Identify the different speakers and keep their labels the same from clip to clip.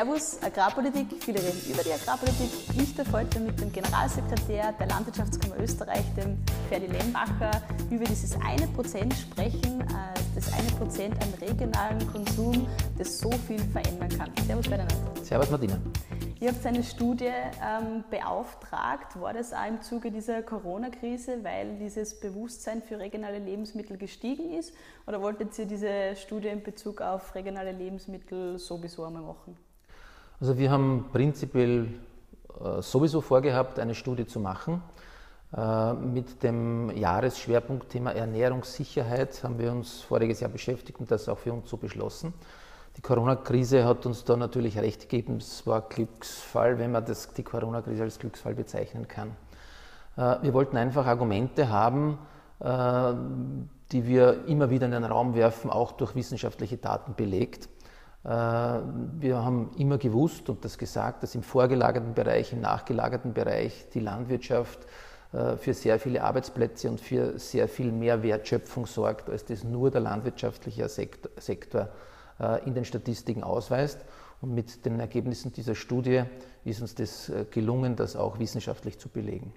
Speaker 1: Servus Agrarpolitik. Viele reden über die Agrarpolitik. Ich darf heute mit dem Generalsekretär der Landwirtschaftskammer Österreich, dem Ferdi Lembacher, über dieses eine Prozent sprechen, äh, das eine Prozent an regionalen Konsum, das so viel verändern kann. Servus Ferdinand.
Speaker 2: Servus Martina.
Speaker 1: Ihr habt eine Studie ähm, beauftragt. War das auch im Zuge dieser Corona-Krise, weil dieses Bewusstsein für regionale Lebensmittel gestiegen ist? Oder wolltet ihr diese Studie in Bezug auf regionale Lebensmittel sowieso einmal machen?
Speaker 2: Also wir haben prinzipiell äh, sowieso vorgehabt, eine Studie zu machen. Äh, mit dem Jahresschwerpunktthema Ernährungssicherheit haben wir uns voriges Jahr beschäftigt und das auch für uns so beschlossen. Die Corona-Krise hat uns da natürlich recht gegeben. Es war Glücksfall, wenn man das, die Corona-Krise als Glücksfall bezeichnen kann. Äh, wir wollten einfach Argumente haben, die wir immer wieder in den Raum werfen, auch durch wissenschaftliche Daten belegt. Äh, wir haben immer gewusst und das gesagt, dass im vorgelagerten Bereich, im nachgelagerten Bereich die Landwirtschaft für sehr viele Arbeitsplätze und für sehr viel mehr Wertschöpfung sorgt, als das nur der landwirtschaftliche Sektor äh, in den Statistiken ausweist. Und mit den Ergebnissen dieser Studie ist uns das äh, gelungen, das auch wissenschaftlich zu belegen.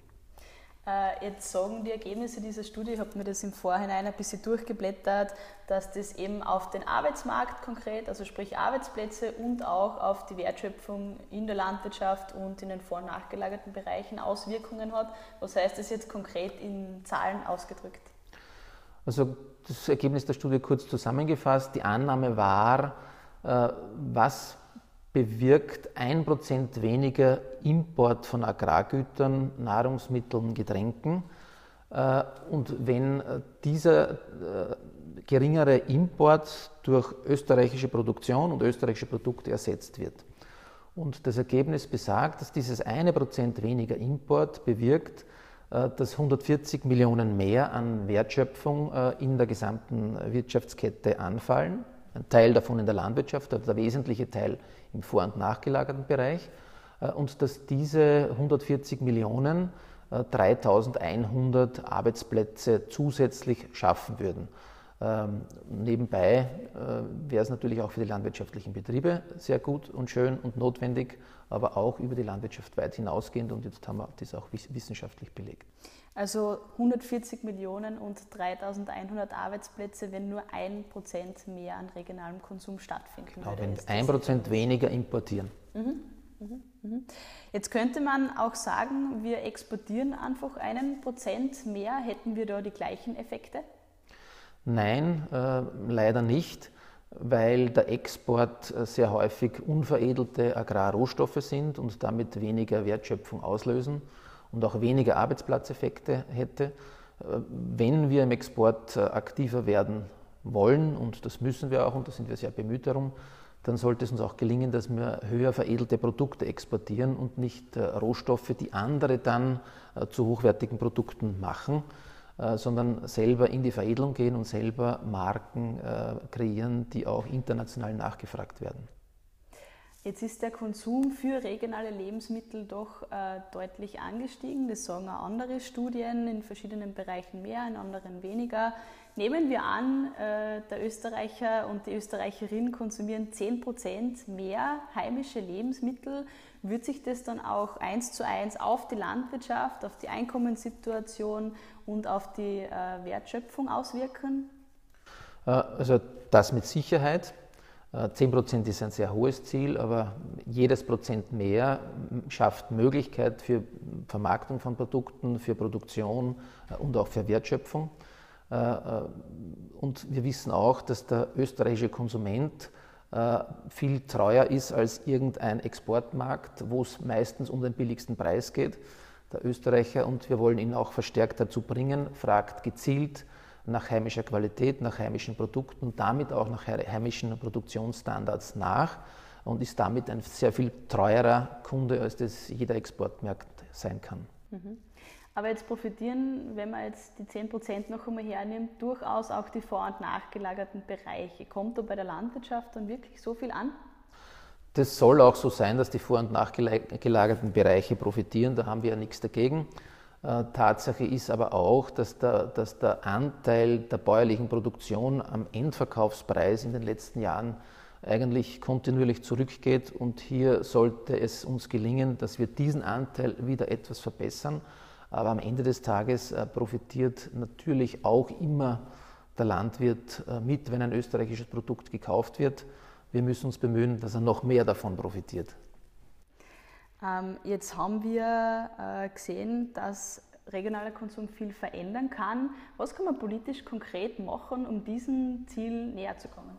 Speaker 1: Äh, jetzt sagen die Ergebnisse dieser Studie, ich habe mir das im Vorhinein ein bisschen durchgeblättert, dass das eben auf den Arbeitsmarkt konkret, also sprich Arbeitsplätze und auch auf die Wertschöpfung in der Landwirtschaft und in den vor- und nachgelagerten Bereichen Auswirkungen hat. Was heißt das jetzt konkret in Zahlen ausgedrückt?
Speaker 2: Also das Ergebnis der Studie kurz zusammengefasst. Die Annahme war, äh, was bewirkt ein Prozent weniger Import von Agrargütern, Nahrungsmitteln, Getränken. Äh, und wenn dieser äh, geringere Import durch österreichische Produktion und österreichische Produkte ersetzt wird. Und das Ergebnis besagt, dass dieses eine Prozent weniger Import bewirkt, äh, dass 140 Millionen mehr an Wertschöpfung äh, in der gesamten Wirtschaftskette anfallen. Ein Teil davon in der Landwirtschaft, also der wesentliche Teil im vor- und nachgelagerten Bereich. Äh, und dass diese 140 Millionen 3100 Arbeitsplätze zusätzlich schaffen würden. Ähm, nebenbei äh, wäre es natürlich auch für die landwirtschaftlichen Betriebe sehr gut und schön und notwendig, aber auch über die Landwirtschaft weit hinausgehend und jetzt haben wir das auch wissenschaftlich belegt.
Speaker 1: Also 140 Millionen und 3100 Arbeitsplätze, wenn nur ein Prozent mehr an regionalem Konsum stattfinden
Speaker 2: genau, würde. Wenn ein Prozent weniger importieren. Mhm,
Speaker 1: mhm, mhm. Jetzt könnte man auch sagen, wir exportieren einfach einen Prozent mehr. Hätten wir da die gleichen Effekte?
Speaker 2: Nein, äh, leider nicht, weil der Export äh, sehr häufig unveredelte Agrarrohstoffe sind und damit weniger Wertschöpfung auslösen und auch weniger Arbeitsplatzeffekte hätte. Äh, wenn wir im Export äh, aktiver werden wollen, und das müssen wir auch und da sind wir sehr bemüht darum, dann sollte es uns auch gelingen, dass wir höher veredelte Produkte exportieren und nicht Rohstoffe, die andere dann zu hochwertigen Produkten machen. Äh, sondern selber in die Veredelung gehen und selber Marken äh, kreieren, die auch international nachgefragt werden.
Speaker 1: Jetzt ist der Konsum für regionale Lebensmittel doch äh, deutlich angestiegen. Das sagen auch andere Studien in verschiedenen Bereichen mehr, in anderen weniger. Nehmen wir an, äh, der Österreicher und die Österreicherin konsumieren 10% mehr heimische Lebensmittel. Wird sich das dann auch eins zu eins auf die Landwirtschaft, auf die Einkommenssituation und auf die äh, Wertschöpfung auswirken?
Speaker 2: Äh, also das mit Sicherheit. 10% ist ein sehr hohes Ziel, aber jedes Prozent mehr schafft Möglichkeit für Vermarktung von Produkten, für Produktion und auch für Wertschöpfung. Äh, äh, und wir wissen auch, dass der österreichische Konsument äh, viel treuer ist als irgendein Exportmarkt, wo es meistens um den billigsten Preis geht. Der Österreicher, und wir wollen ihn auch verstärkt dazu bringen, fragt gezielt nach heimischer Qualität, nach heimischen Produkten und damit auch nach heimischen Produktionsstandards nach und ist damit ein sehr viel treuerer Kunde, als das jeder Exportmarkt sein kann. Mhm.
Speaker 1: Aber jetzt profitieren, wenn man jetzt die 10% noch einmal hernimmt, durchaus auch die vor- und nachgelagerten Bereiche. Kommt da bei der Landwirtschaft dann wirklich so viel an?
Speaker 2: Das soll auch so sein, dass die vor- und nachgelagerten Bereiche profitieren. Da haben wir ja nichts dagegen. Äh, Tatsache ist aber auch, dass der, dass der Anteil der bäuerlichen Produktion am Endverkaufspreis in den letzten Jahren eigentlich kontinuierlich zurückgeht. Und hier sollte es uns gelingen, dass wir diesen Anteil wieder etwas verbessern. Aber am Ende des Tages äh, profitiert natürlich auch immer der Landwirt äh, mit, wenn ein österreichisches Produkt gekauft wird. Wir müssen uns bemühen, dass er noch mehr davon profitiert.
Speaker 1: Ähm, jetzt haben wir äh, gesehen, dass regionaler Konsum viel verändern kann. Was kann man politisch konkret machen, um diesem Ziel näher zu kommen?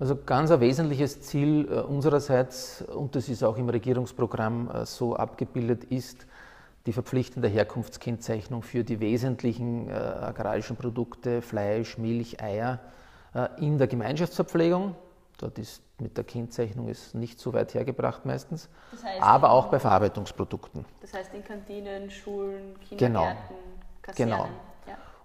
Speaker 2: Also ganz ein wesentliches Ziel unsererseits, und das ist auch im Regierungsprogramm so abgebildet, ist die verpflichtende Herkunftskennzeichnung für die wesentlichen äh, agrarischen Produkte, Fleisch, Milch, Eier in der Gemeinschaftsverpflegung. Dort ist mit der Kennzeichnung ist nicht so weit hergebracht meistens, das heißt aber auch bei Verarbeitungsprodukten.
Speaker 1: Das heißt in Kantinen, Schulen, Kindergärten, genau.
Speaker 2: Kasernen. Genau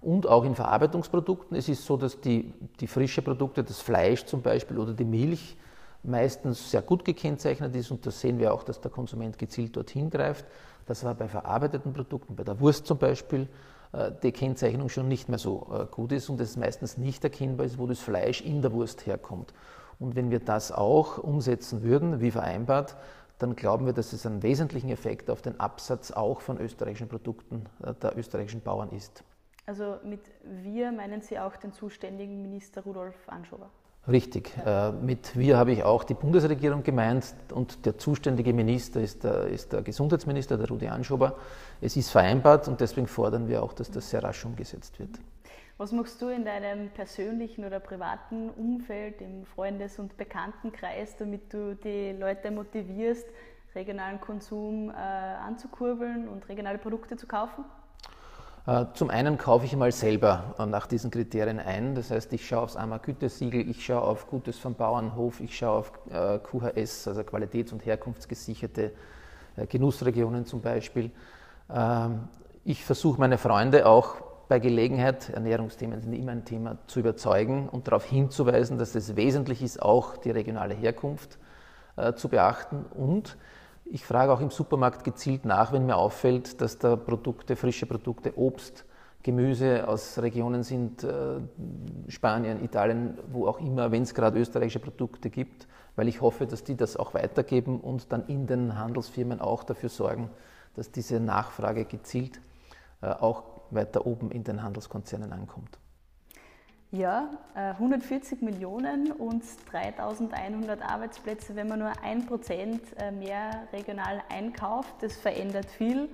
Speaker 2: und auch in Verarbeitungsprodukten. Es ist so, dass die, die frische Produkte, das Fleisch zum Beispiel oder die Milch meistens sehr gut gekennzeichnet ist und das sehen wir auch, dass der Konsument gezielt dorthin greift. Das war bei verarbeiteten Produkten, bei der Wurst zum Beispiel, äh, die Kennzeichnung schon nicht mehr so äh, gut ist und es meistens nicht erkennbar ist, wo das Fleisch in der Wurst herkommt. Und wenn wir das auch umsetzen würden, wie vereinbart, dann glauben wir, dass es einen wesentlichen Effekt auf den Absatz auch von österreichischen Produkten äh, der österreichischen Bauern ist.
Speaker 1: Also mit wir meinen Sie auch den zuständigen Minister Rudolf Anschober?
Speaker 2: Richtig. Ja. Äh, mit wir habe ich auch die Bundesregierung gemeint und der zuständige Minister ist der, ist der Gesundheitsminister, der Rudi Anschober. Es ist vereinbart und deswegen fordern wir auch, dass das sehr rasch umgesetzt wird.
Speaker 1: Was machst du in deinem persönlichen oder privaten Umfeld, im Freundes- und Bekanntenkreis, damit du die Leute motivierst, regionalen Konsum äh, anzukurbeln und regionale Produkte zu kaufen?
Speaker 2: Äh, zum einen kaufe ich mal selber äh, nach diesen Kriterien ein. Das heißt, ich schaue aufs AMA-Gütesiegel, ich schaue auf Gutes vom Bauernhof, ich schaue auf äh, QHS, also Qualitäts- und Herkunftsgesicherte Genussregionen zum Beispiel. Ähm, ich versuche meine Freunde auch bei Gelegenheit, Ernährungsthemen sind immer ein Thema, zu überzeugen und darauf hinzuweisen, dass es wesentlich ist, auch die regionale Herkunft zu beachten und ich frage auch im Supermarkt gezielt nach, wenn mir auffällt, dass da Produkte, frische Produkte, Obst, Gemüse aus Regionen sind, äh, Spanien, Italien, wo auch immer, wenn es gerade österreichische Produkte gibt, weil ich hoffe, dass die das auch weitergeben und dann in den Handelsfirmen auch dafür sorgen, dass diese Nachfrage gezielt äh, auch weiter oben in den Handelskonzernen ankommt.
Speaker 1: Ja, 140 äh, Millionen und 3100 Arbeitsplätze, wenn man nur ein Prozent äh, mehr regional einkauft, das verändert viel.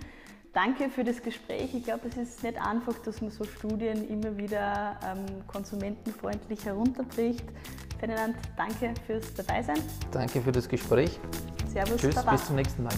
Speaker 1: Danke für das Gespräch. Ich glaube, es ist nicht einfach, dass man so Studien immer wieder ähm, konsumentenfreundlich herunterbricht. Ferdinand, danke fürs Dabeisein.
Speaker 2: Danke für das Gespräch.
Speaker 1: Servus.
Speaker 2: Tschüss, Baba. bis zum nächsten Mal.